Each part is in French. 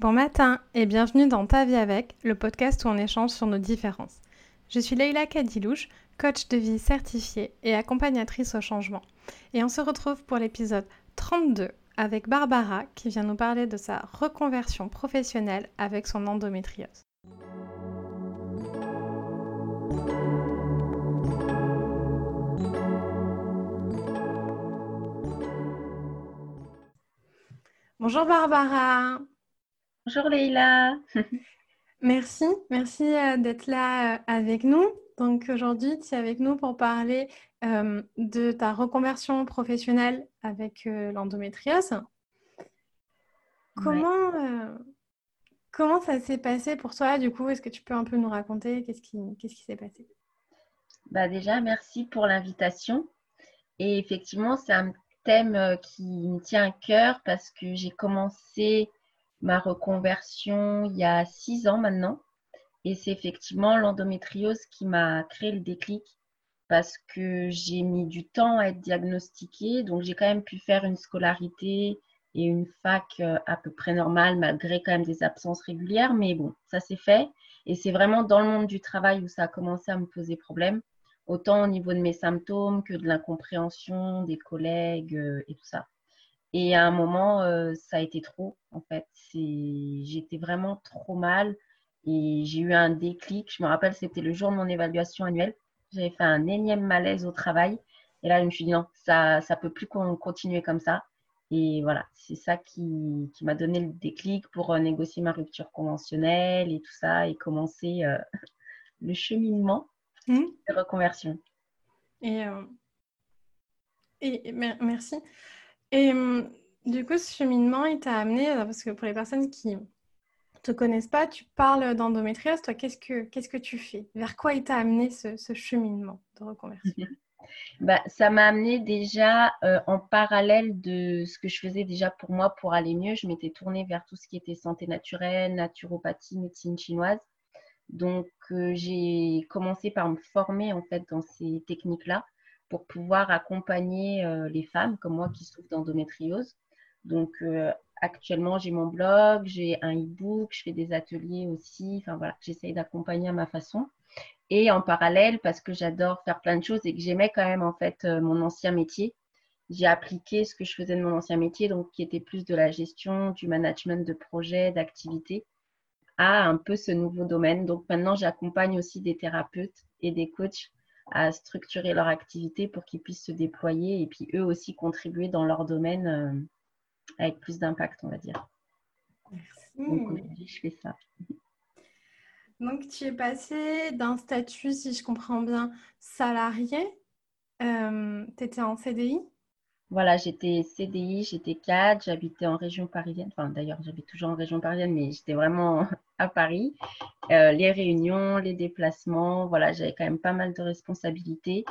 Bon matin et bienvenue dans Ta vie avec, le podcast où on échange sur nos différences. Je suis Leila Kadilouche, coach de vie certifiée et accompagnatrice au changement. Et on se retrouve pour l'épisode 32 avec Barbara qui vient nous parler de sa reconversion professionnelle avec son endométriose. Bonjour Barbara. Bonjour Leïla. merci, merci euh, d'être là euh, avec nous. Donc aujourd'hui, tu es avec nous pour parler euh, de ta reconversion professionnelle avec l'endométriose. Comment, comment ça s'est passé pour toi? Du coup Est-ce que tu peux un peu nous raconter? Qu'est-ce qui s'est passé? Bah Déjà, merci pour l'invitation. Et effectivement, c'est un thème qui me tient à cœur parce que j'ai commencé ma reconversion il y a six ans maintenant. Et c'est effectivement l'endométriose qui m'a créé le déclic parce que j'ai mis du temps à être diagnostiquée. Donc, j'ai quand même pu faire une scolarité et une fac euh, à peu près normale, malgré quand même des absences régulières. Mais bon, ça s'est fait. Et c'est vraiment dans le monde du travail où ça a commencé à me poser problème, autant au niveau de mes symptômes que de l'incompréhension des collègues euh, et tout ça. Et à un moment, euh, ça a été trop, en fait. J'étais vraiment trop mal et j'ai eu un déclic. Je me rappelle, c'était le jour de mon évaluation annuelle. J'avais fait un énième malaise au travail. Et là, je me suis dit non, ça ne peut plus continuer comme ça. Et voilà, c'est ça qui, qui m'a donné le déclic pour euh, négocier ma rupture conventionnelle et tout ça et commencer euh, le cheminement mmh. de reconversion. Et, et merci. Et hum, du coup, ce cheminement, il t'a amené, euh, parce que pour les personnes qui ne te connaissent pas, tu parles d'endométriose. Toi, qu'est-ce que, qu'est-ce que tu fais? Vers quoi il t'a amené ce, cheminement de reconversion? Bah, Ça m'a amené déjà euh, en parallèle de ce que je faisais déjà pour moi pour aller mieux. Je m'étais tournée vers tout ce qui était santé naturelle, naturopathie, médecine chinoise. Donc, euh, j'ai commencé par me former en fait dans ces techniques-là pour pouvoir accompagner euh, les femmes comme moi qui souffrent d'endométriose. Donc euh, actuellement, j'ai mon blog, j'ai un e-book, je fais des ateliers aussi. Enfin voilà, j'essaye d'accompagner à ma façon. Et en parallèle, parce que j'adore faire plein de choses et que j'aimais quand même en fait euh, mon ancien métier, j'ai appliqué ce que je faisais de mon ancien métier, donc qui était plus de la gestion, du management de projets, d'activités, à un peu ce nouveau domaine. Donc maintenant, j'accompagne aussi des thérapeutes et des coachs à structurer leur activité pour qu'ils puissent se déployer et puis eux aussi contribuer dans leur domaine euh, avec plus d'impact, on va dire. Merci. Donc aujourd'hui, je fais ça. Donc tu es passé d'un statut, si je comprends bien, salarié. Euh, tu étais en CDI voilà, j'étais CDI, j'étais cadre, j'habitais en région parisienne. Enfin, d'ailleurs, j'habite toujours en région parisienne, mais j'étais vraiment à Paris. Euh, les réunions, les déplacements, voilà, j'avais quand même pas mal de responsabilités.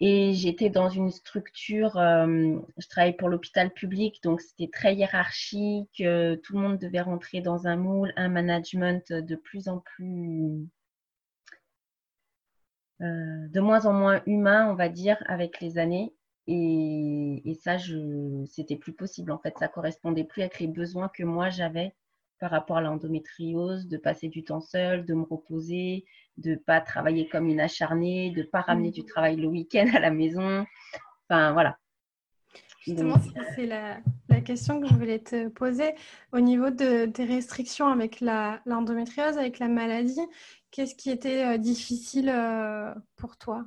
Et j'étais dans une structure, euh, je travaillais pour l'hôpital public, donc c'était très hiérarchique. Euh, tout le monde devait rentrer dans un moule, un management de plus en plus, de moins en moins humain, on va dire, avec les années. Et, ça, c'était plus possible. En fait, ça correspondait plus avec les besoins que moi j'avais par rapport à l'endométriose, de passer du temps seul, de me reposer, de pas travailler comme une acharnée, de pas ramener du mmh. travail le week-end à la maison. Enfin, voilà. Justement, c'est la, question que je voulais te poser. Au niveau de, des restrictions avec l'endométriose, avec la maladie, qu'est-ce qui était euh, difficile euh, pour toi?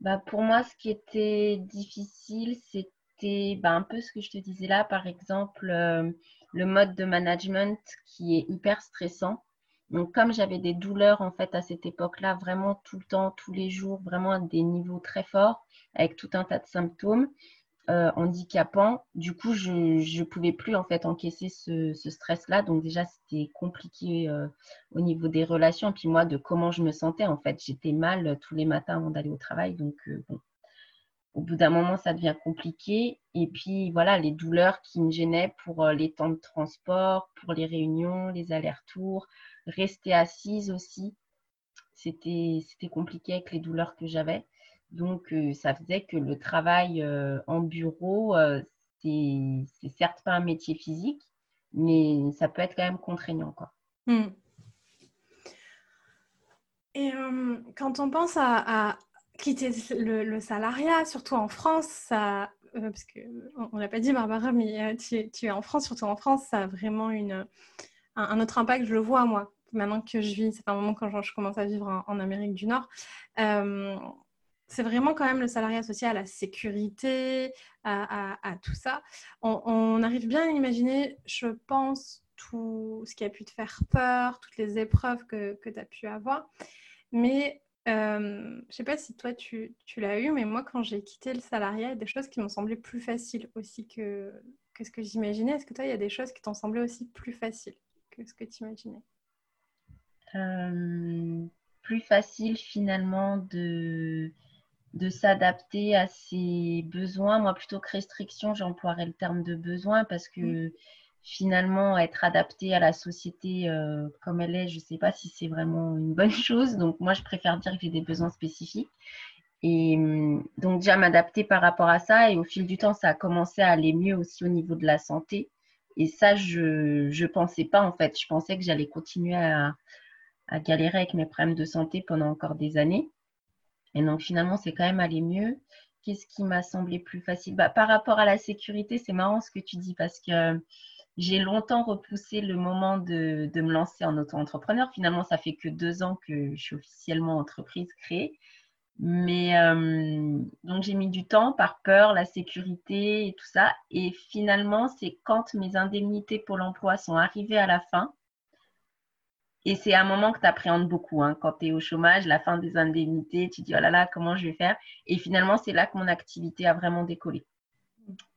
Bah, Pour moi, ce qui était difficile, c'était bah, un peu ce que je te disais là, par exemple, euh, le mode de management qui est hyper stressant. Donc, comme j'avais des douleurs en fait à cette époque-là, vraiment tout le temps, tous les jours, vraiment à des niveaux très forts, avec tout un tas de symptômes, euh, handicapant. Du coup, je ne pouvais plus en fait encaisser ce, stress-là. Donc déjà, c'était compliqué euh, au niveau des relations. Puis moi, de comment je me sentais en fait. J'étais mal euh, tous les matins avant d'aller au travail. Donc bon, au bout d'un moment, ça devient compliqué. Et puis voilà, les douleurs qui me gênaient pour les temps de transport, pour les réunions, les allers-retours, rester assise aussi. C'était compliqué avec les douleurs que j'avais. Donc, euh, ça faisait que le travail euh, en bureau, euh, c'est certes pas un métier physique, mais ça peut être quand même contraignant. Quoi. Hmm. Et euh, quand on pense à, quitter le, salariat, surtout en France, ça, euh, parce qu'on ne l'a pas dit Barbara, mais tu, tu, es en France, surtout en France, ça a vraiment une, un, autre impact, je le vois moi, maintenant que je vis, c'est un moment quand je, commence à vivre en, Amérique du Nord. Euh, c'est vraiment quand même le salariat associé à la sécurité, à, tout ça. On, arrive bien à imaginer, je pense, tout ce qui a pu te faire peur, toutes les épreuves que, que tu as pu avoir. Mais euh, je ne sais pas si toi tu, tu l'as eu, mais moi quand j'ai quitté le salariat, il y a des choses qui m'ont semblé plus faciles aussi que, que ce que j'imaginais. Est-ce que toi, il y a des choses qui t'ont semblé aussi plus faciles que ce que tu imaginais? Euh, Plus facile finalement de de s'adapter à ses besoins. Moi, plutôt que restriction, j'emploierais le terme de besoin parce que finalement, être adapté à la société euh, comme elle est, je ne sais pas si c'est vraiment une bonne chose. Donc, moi, je préfère dire que j'ai des besoins spécifiques. Et hum, donc, déjà m'adapter par rapport à ça. Et au fil du temps, ça a commencé à aller mieux aussi au niveau de la santé. Et ça, je ne pensais pas en fait. Je pensais que j'allais continuer à, à galérer avec mes problèmes de santé pendant encore des années. Et donc finalement, c'est quand même allé mieux. Qu'est-ce qui m'a semblé plus facile? Bah, Par rapport à la sécurité, c'est marrant ce que tu dis parce que j'ai longtemps repoussé le moment de, me lancer en auto-entrepreneur. Finalement, ça fait que deux ans que je suis officiellement entreprise créée. Mais euh, donc j'ai mis du temps par peur, la sécurité et tout ça. Et finalement, c'est quand mes indemnités pour l'emploi sont arrivées à la fin et c'est un moment que tu appréhendes beaucoup. Hein. Quand tu es au chômage, la fin des indemnités, tu dis oh là là, comment je vais faire? Et finalement, c'est là que mon activité a vraiment décollé.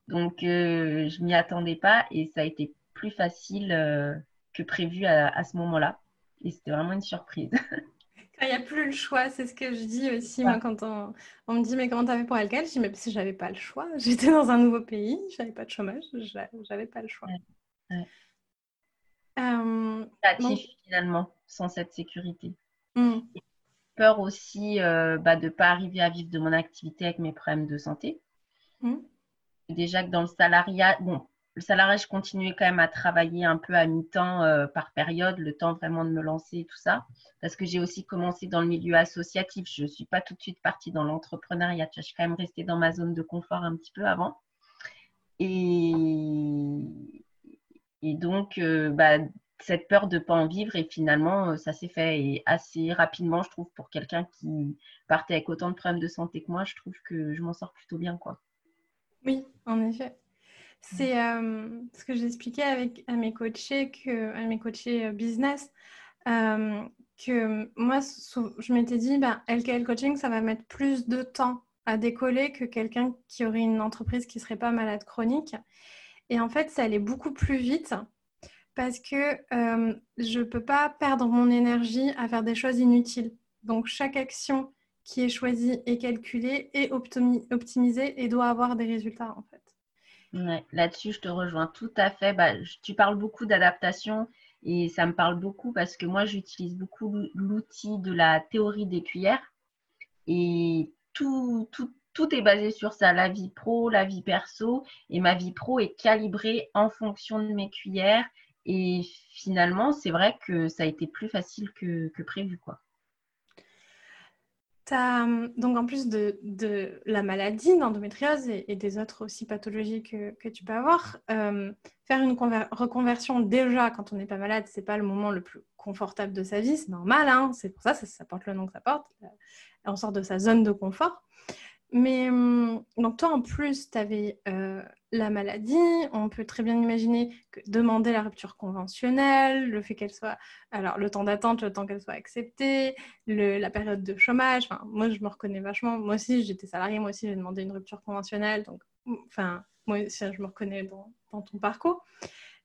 Donc, euh, je m'y attendais pas et ça a été plus facile euh, que prévu à, ce moment-là. Et c'était vraiment une surprise. Quand il n'y a plus le choix, c'est ce que je dis aussi. Moi, quand on, me dit, mais comment tu as fait pour Alcal Je dis, mais si j'avais pas le choix, j'étais dans un nouveau pays, j'avais pas de chômage, j'avais pas le choix. Euh, finalement, sans cette sécurité. Hmm. Peur aussi euh, bah, de ne pas arriver à vivre de mon activité avec mes problèmes de santé. Hmm. Déjà que dans le salariat, bon, le salariat, je continuais quand même à travailler un peu à mi-temps euh, par période, le temps vraiment de me lancer et tout ça. Parce que j'ai aussi commencé dans le milieu associatif. Je ne suis pas tout de suite partie dans l'entrepreneuriat. Je suis quand même restée dans ma zone de confort un petit peu avant. Et, donc, euh, bah, cette peur de ne pas en vivre, et finalement, euh, ça s'est fait assez rapidement, je trouve, pour quelqu'un qui partait avec autant de problèmes de santé que moi, je trouve que je m'en sors plutôt bien. quoi. Oui, en effet. C'est euh, ce que j'expliquais avec à mes coachés, que, à mes coachés business, que moi, je m'étais dit, ben, LKL Coaching, ça va mettre plus de temps à décoller que quelqu'un qui aurait une entreprise qui ne serait pas malade chronique. Et en fait, ça allait beaucoup plus vite parce que euh, je ne peux pas perdre mon énergie à faire des choses inutiles. Donc, chaque action qui est choisie et calculée est optimisée et doit avoir des résultats, en fait. Là-dessus, je te rejoins tout à fait. Bah, tu parles beaucoup d'adaptation et ça me parle beaucoup parce que moi, j'utilise beaucoup l'outil de la théorie des cuillères et tout, est basé sur ça, la vie pro, la vie perso. Et ma vie pro est calibrée en fonction de mes cuillères. Et finalement, c'est vrai que ça a été plus facile que, prévu. Quoi. Donc en plus de, la maladie, d'endométriose et, des autres aussi pathologies que, tu peux avoir, euh, faire une reconversion déjà quand on n'est pas malade, c'est pas le moment le plus confortable de sa vie, c'est normal, hein. c'est pour ça, ça, ça porte le nom que ça porte. On sort de sa zone de confort. Mais hum, donc toi, en plus, tu avais euh, la maladie. On peut très bien imaginer que demander la rupture conventionnelle, le fait qu'elle soit... Alors, le temps d'attente, le temps qu'elle soit acceptée, la période de chômage. Enfin, moi, je me reconnais vachement. Moi aussi, j'étais salariée. Moi aussi, j'ai demandé une rupture conventionnelle. Donc, enfin, moi aussi, je me reconnais dans, ton parcours.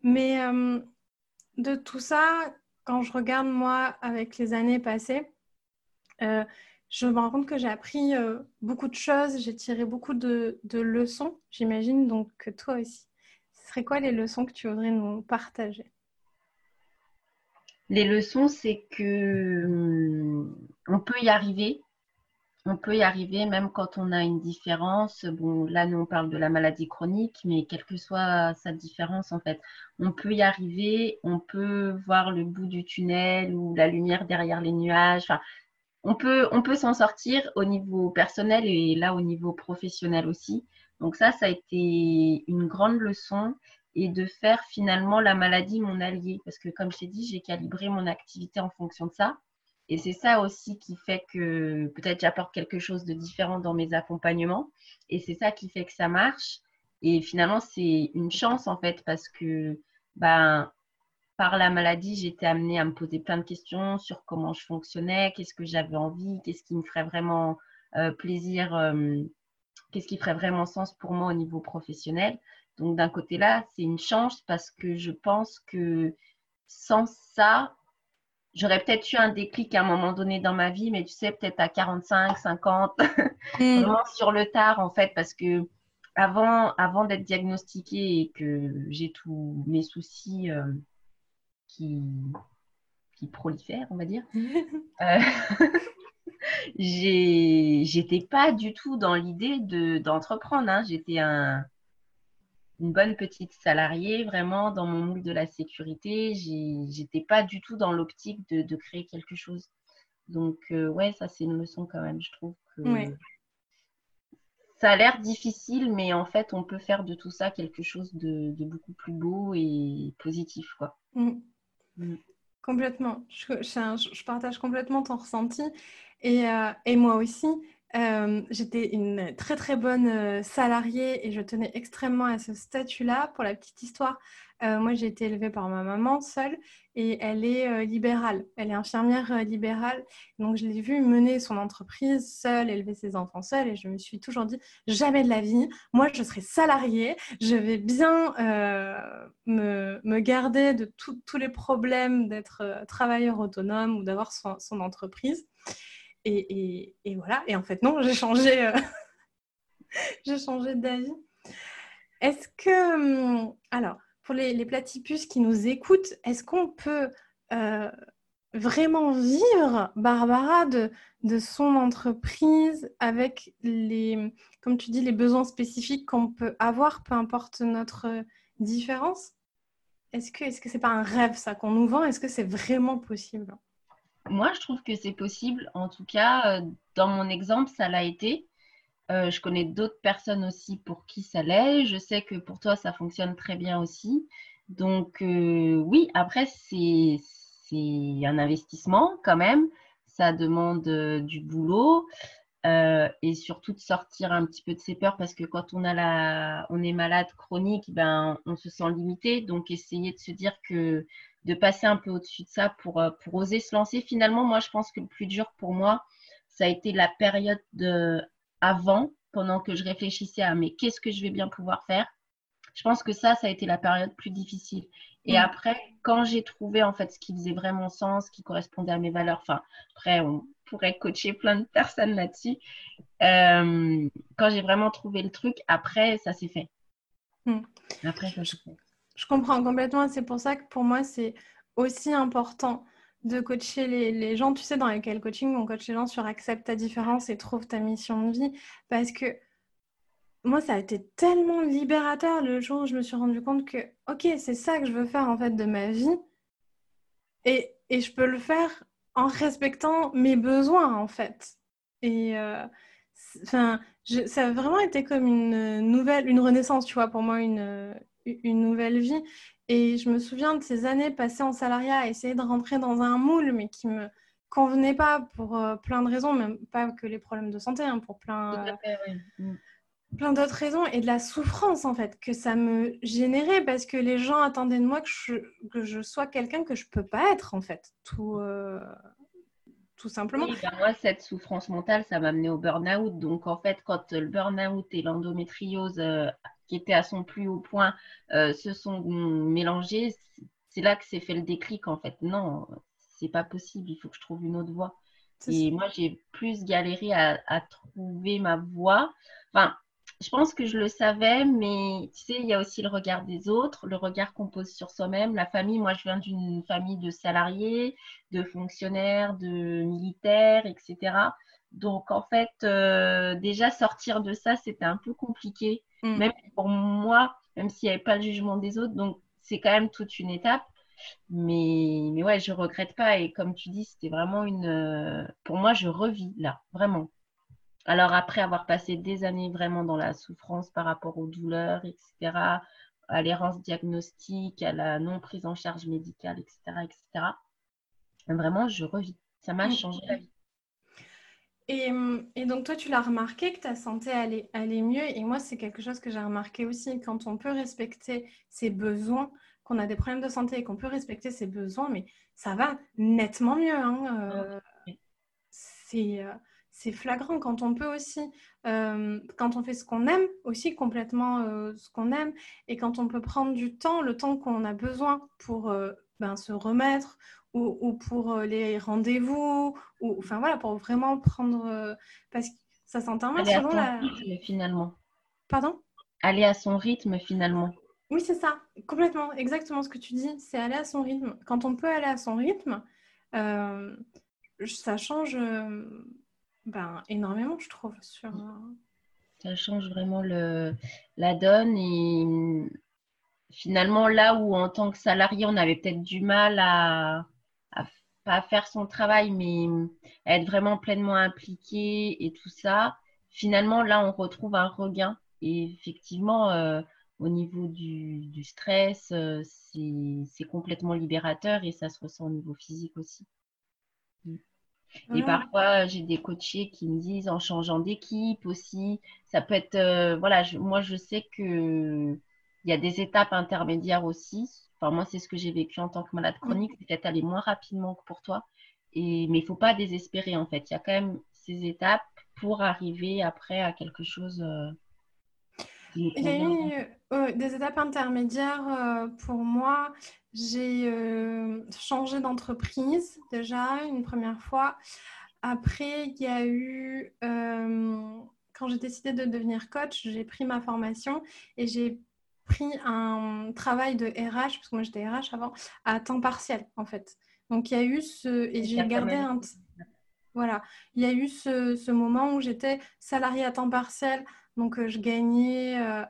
Mais hum, de tout ça, quand je regarde, moi, avec les années passées, euh, je me rends compte que j'ai appris euh, beaucoup de choses, j'ai tiré beaucoup de, leçons, j'imagine, donc que toi aussi. Ce serait quoi les leçons que tu voudrais nous partager? Les leçons, c'est que hum, on peut y arriver. on peut y arriver même quand on a une différence. Bon, là, nous, on parle de la maladie chronique, mais quelle que soit sa différence, en fait, on peut y arriver, on peut voir le bout du tunnel ou la lumière derrière les nuages. On peut, on peut s'en sortir au niveau personnel et là, au niveau professionnel aussi. Donc ça, ça a été une grande leçon et de faire finalement la maladie mon allié. Parce que comme je t'ai dit, j'ai calibré mon activité en fonction de ça. Et c'est ça aussi qui fait que peut-être j'apporte quelque chose de différent dans mes accompagnements. Et c'est ça qui fait que ça marche. Et finalement, c'est une chance en fait parce que ben, par la maladie, j'étais amenée à me poser plein de questions sur comment je fonctionnais, qu'est-ce que j'avais envie, qu'est-ce qui me ferait vraiment euh, plaisir, euh, qu'est-ce qui ferait vraiment sens pour moi au niveau professionnel. Donc d'un côté là, c'est une chance parce que je pense que sans ça, j'aurais peut-être eu un déclic à un moment donné dans ma vie, mais tu sais, peut-être à 45, 50, mm. vraiment sur le tard en fait, parce que avant, avant d'être diagnostiquée et que j'ai tous mes soucis euh, qui, qui prolifèrent, on va dire, euh, j'étais pas du tout dans l'idée d'entreprendre. Hein. J'étais un, une bonne petite salariée, vraiment dans mon moule de la sécurité. J'étais pas du tout dans l'optique de, créer quelque chose. Donc, euh, ouais, ça, c'est une leçon quand même. Je trouve que ça a l'air difficile, mais en fait, on peut faire de tout ça quelque chose de, beaucoup plus beau et positif, quoi. Mm. Mm. Complètement. Je, partage complètement ton ressenti. Et, euh, et moi aussi, euh, j'étais une très très bonne euh, salariée et je tenais extrêmement à ce statut-là. Pour la petite histoire, euh, moi j'ai été élevée par ma maman seule et elle est libérale. Elle est infirmière libérale. Donc je l'ai vue mener son entreprise seule, élever ses enfants seule et je me suis toujours dit jamais de la vie. Moi je serai salariée. Je vais bien me, garder de tous les problèmes d'être travailleur autonome ou d'avoir son entreprise. Et, voilà. Et en fait, non, j'ai changé, euh, changé d'avis. Est-ce que, hum, alors, pour les, platypus qui nous écoutent, est-ce qu'on peut euh, vraiment vivre, Barbara, de, de son entreprise avec les, comme tu dis, les besoins spécifiques qu'on peut avoir, peu importe notre différence? Est-ce que ce -ce n'est pas un rêve, ça, qu'on nous vend? Est-ce que c'est vraiment possible? Moi, je trouve que c'est possible. En tout cas, euh, dans mon exemple, ça l'a été. Euh, je connais d'autres personnes aussi pour qui ça l'est. Je sais que pour toi, ça fonctionne très bien aussi. Donc, euh, oui, après, c'est un investissement quand même. Ça demande du boulot et surtout de sortir un petit peu de ses peurs parce que quand on, a la, on est malade chronique, ben, on se sent limité. Donc, essayer de se dire que de passer un peu au-dessus de ça pour, euh, pour oser se lancer. Finalement, moi, je pense que le plus dur pour moi, ça a été la période de, avant, pendant que je réfléchissais à mais qu'est-ce que je vais bien pouvoir faire? Je pense que ça, ça a été la période plus difficile. Et mm. après, quand j'ai trouvé en fait ce qui faisait vraiment sens, qui correspondait à mes valeurs, enfin, après, on pourrait coacher plein de personnes là-dessus. Euh, quand j'ai vraiment trouvé le truc, après, ça s'est fait. Mm. Après, ça s'est fait. Je comprends complètement. C'est pour ça que pour moi, c'est aussi important de coacher les, gens. Tu sais, dans lesquels coaching, on coach les gens sur accepte ta différence et trouve ta mission de vie. Parce que moi, ça a été tellement libérateur le jour où je me suis rendu compte que, ok, c'est ça que je veux faire en fait de ma vie. Et, je peux le faire en respectant mes besoins en fait. Et euh, enfin, ça a vraiment été comme une nouvelle, une renaissance, tu vois, pour moi, une, une nouvelle vie. Et je me souviens de ces années passées en salariat à essayer de rentrer dans un moule, mais qui me convenait pas pour euh, plein de raisons, même pas que les problèmes de santé, hein, pour plein, mm. plein d'autres raisons, et de la souffrance en fait que ça me générait parce que les gens attendaient de moi que je, que je sois quelqu'un que je peux pas être en fait, tout, euh, tout simplement. Ben moi, cette souffrance mentale, ça m'a amené au burn-out. Donc en fait, quand le burn-out et l'endométriose euh, qui était à son plus haut point euh, se sont mélangés, c'est là que s'est fait le déclic en fait. Non, c'est pas possible, il faut que je trouve une autre voie. Et moi, j'ai plus galéré à, trouver ma voie. Enfin, je pense que je le savais, mais tu sais, il y a aussi le regard des autres, le regard qu'on pose sur soi-même, la famille. Moi, je viens d'une famille de salariés, de fonctionnaires, de militaires, etc. Donc, en fait, déjà sortir de ça, c'était un peu compliqué, Mm. même pour moi, même s'il n'y avait pas le jugement des autres. Donc, c'est quand même toute une étape. Mais, mais ouais, je regrette pas. Et comme tu dis, c'était vraiment une. Pour moi, je revis là, vraiment. Alors, après avoir passé des années vraiment dans la souffrance par rapport aux douleurs, etc., à l'errance diagnostique, à la non prise en charge médicale, etc., etc., vraiment, je revis. Ça m'a Mm. changé la vie. Et, et donc, toi, tu l'as remarqué que ta santé allait, allait mieux. Et moi, c'est quelque chose que j'ai remarqué aussi. Quand on peut respecter ses besoins, qu'on a des problèmes de santé et qu'on peut respecter ses besoins, mais ça va nettement mieux. hein, euh, Oui. c'est, euh, c'est flagrant quand on peut aussi, euh, quand on fait ce qu'on aime, aussi complètement euh, ce qu'on aime, et quand on peut prendre du temps, le temps qu'on a besoin pour ben, se remettre ou, ou pour euh, les rendez-vous, ou enfin voilà, pour vraiment prendre. euh, parce que ça s'entend mal Aller à selon son la. rythme, finalement. Pardon? Aller à son rythme, finalement. Oui, c'est ça, complètement, exactement ce que tu dis, c'est aller à son rythme. Quand on peut aller à son rythme, euh, ça change euh, ben, énormément, je trouve, sur... euh, Ça change vraiment le, la donne. Et finalement, là où en tant que salarié, on avait peut-être du mal à pas faire son travail, mais être vraiment pleinement impliqué et tout ça, finalement, là, on retrouve un regain. Et effectivement, euh, au niveau du, du stress, euh, c'est complètement libérateur et ça se ressent au niveau physique aussi. Et voilà. parfois, j'ai des coachés qui me disent en changeant d'équipe aussi, ça peut être, euh, voilà, je- moi je sais que il y a des étapes intermédiaires aussi. Enfin, moi, c'est ce que j'ai vécu en tant que malade chronique, c'est peut-être aller moins rapidement que pour toi. Et, mais il faut pas désespérer en fait. Il y a quand même ces étapes pour arriver après à quelque chose euh, Il y a eu euh, des étapes intermédiaires euh, pour moi. J'ai changé d'entreprise déjà une première fois. Après, il y a eu, quand j'ai décidé de devenir coach, j'ai pris ma formation et j'ai pris un travail de RH, parce que moi j'étais RH avant, à temps partiel en fait. Donc il y a eu ce... Et j'ai gardé un... Voilà, il y a eu ce, ce moment où j'étais salariée à temps partiel, donc euh, je gagnais euh,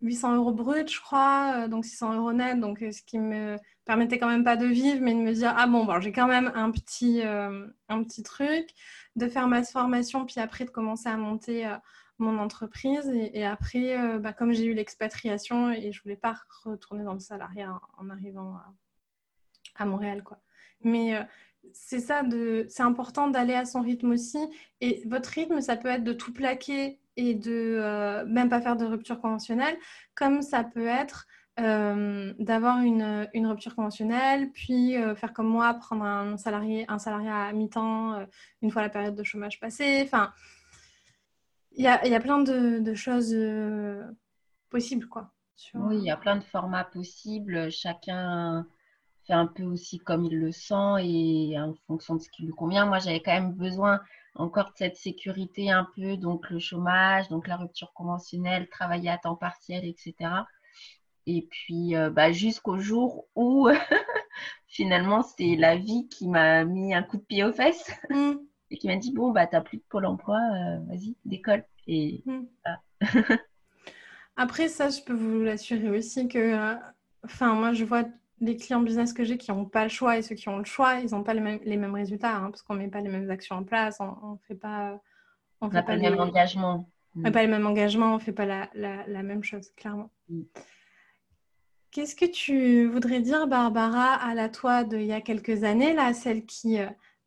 800 euros brut, je crois, euh, donc 600 euros net, donc euh, ce qui me permettait quand même pas de vivre, mais de me dire, ah bon, bon j'ai quand même un petit, euh, un petit truc, de faire ma formation, puis après de commencer à monter euh, mon entreprise. Et, après, euh, bah, comme j'ai eu l'expatriation et je voulais pas retourner dans le salariat en, arrivant à, Montréal, quoi. Mais euh, c'est ça, de... c'est important d'aller à son rythme aussi. Et votre rythme, ça peut être de tout plaquer et de euh, même pas faire de rupture conventionnelle, comme ça peut être d'avoir une, rupture conventionnelle, puis faire comme moi, prendre un salarié, un salariat à mi-temps une fois la période de chômage passée. Enfin, il y a, y a, plein de, de choses euh, possibles, quoi. Sur... Oui, il y a plein de formats possibles. Chacun fait un peu aussi comme il le sent et en fonction de ce qui lui convient. Moi, j'avais quand même besoin encore de cette sécurité un peu, donc le chômage, donc la rupture conventionnelle, travailler à temps partiel, etc. Et puis euh, bah, jusqu'au jour où finalement c'est la vie qui m'a mis un coup de pied aux fesses mm. Et qui m'a dit bon bah t'as plus de pôle emploi, euh, vas-y décolle. Et mm. voilà. après ça, je peux vous l'assurer aussi que, enfin euh, moi je vois les clients business que j'ai qui n'ont pas le choix et ceux qui ont le choix, ils n'ont pas les mêmes, les mêmes résultats hein, parce qu'on ne met pas les mêmes actions en place, on ne fait pas. On fait pas, le même engagement. On n'a pas les mêmes engagements, on ne fait pas la, la, la, même chose, clairement. Mm. Qu'est-ce que tu voudrais dire, Barbara, à la toi d'il y a quelques années, là, celle qui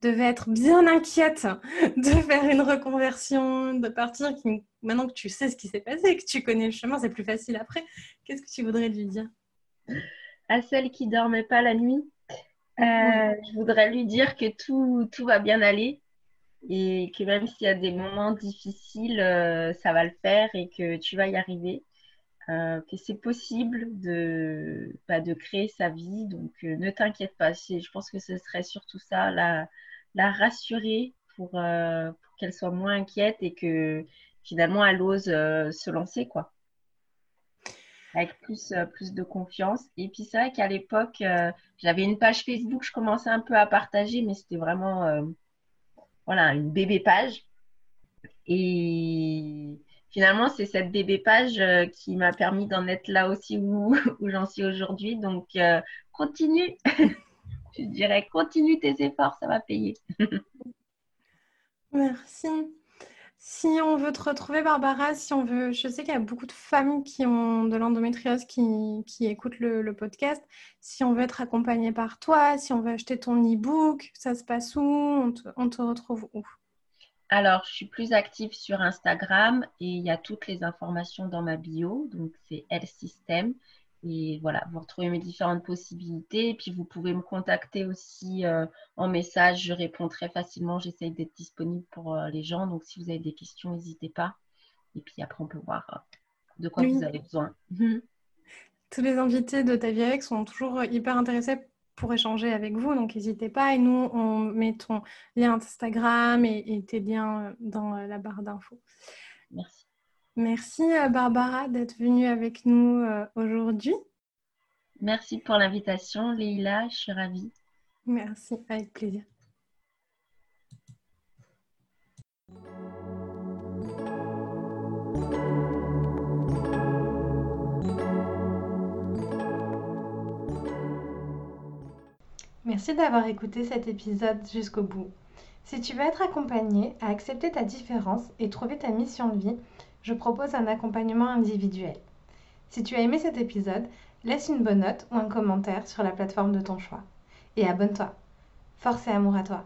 devait être bien inquiète de faire une reconversion, de partir, qui, maintenant que tu sais ce qui s'est passé, que tu connais le chemin, c'est plus facile après. Qu'est-ce que tu voudrais lui dire? À celle qui dormait pas la nuit, euh, je voudrais lui dire que tout, tout va bien aller et que même s'il y a des moments difficiles, euh, ça va le faire et que tu vas y arriver. Euh, que c'est possible de, bah, de créer sa vie, donc euh, ne t'inquiète pas. Je pense que ce serait surtout ça, la, la rassurer pour, euh, pour qu'elle soit moins inquiète et que finalement elle ose se lancer, quoi avec plus, euh, plus de confiance. Et puis c'est vrai qu'à l'époque, euh, j'avais une page Facebook, je commençais un peu à partager, mais c'était vraiment euh, voilà, une bébé page. Et finalement, c'est cette bébé page euh, qui m'a permis d'en être là aussi où, j'en suis aujourd'hui. Donc, euh, continue. Je dirais, continue tes efforts, ça va payer. Merci. Si on veut te retrouver, Barbara, si on veut, je sais qu'il y a beaucoup de femmes qui ont de l'endométriose qui, qui écoutent le, podcast. Si on veut être accompagnée par toi, si on veut acheter ton e-book, ça se passe où? On te, retrouve où? Alors, je suis plus active sur Instagram et il y a toutes les informations dans ma bio. Donc, c'est L System. Et voilà, vous retrouvez mes différentes possibilités. Et puis, vous pouvez me contacter aussi euh, en message. Je réponds très facilement. J'essaye d'être disponible pour euh, les gens. Donc, si vous avez des questions, n'hésitez pas. Et puis, après, on peut voir euh, de quoi vous avez besoin. Tous les invités de Ta Vie Avec sont toujours hyper intéressés pour échanger avec vous. Donc, n'hésitez pas. Et nous, on met ton lien Instagram et tes liens dans la barre d'infos. Merci. Merci euh, Barbara d'être venue avec nous euh, aujourd'hui. Merci pour l'invitation, Leïla, je suis ravie. Merci, avec plaisir. Merci d'avoir écouté cet épisode jusqu'au bout. Si tu veux être accompagné à accepter ta différence et trouver ta mission de vie, je propose un accompagnement individuel. Si tu as aimé cet épisode, laisse une bonne note ou un commentaire sur la plateforme de ton choix. Et abonne-toi. Force et amour à toi.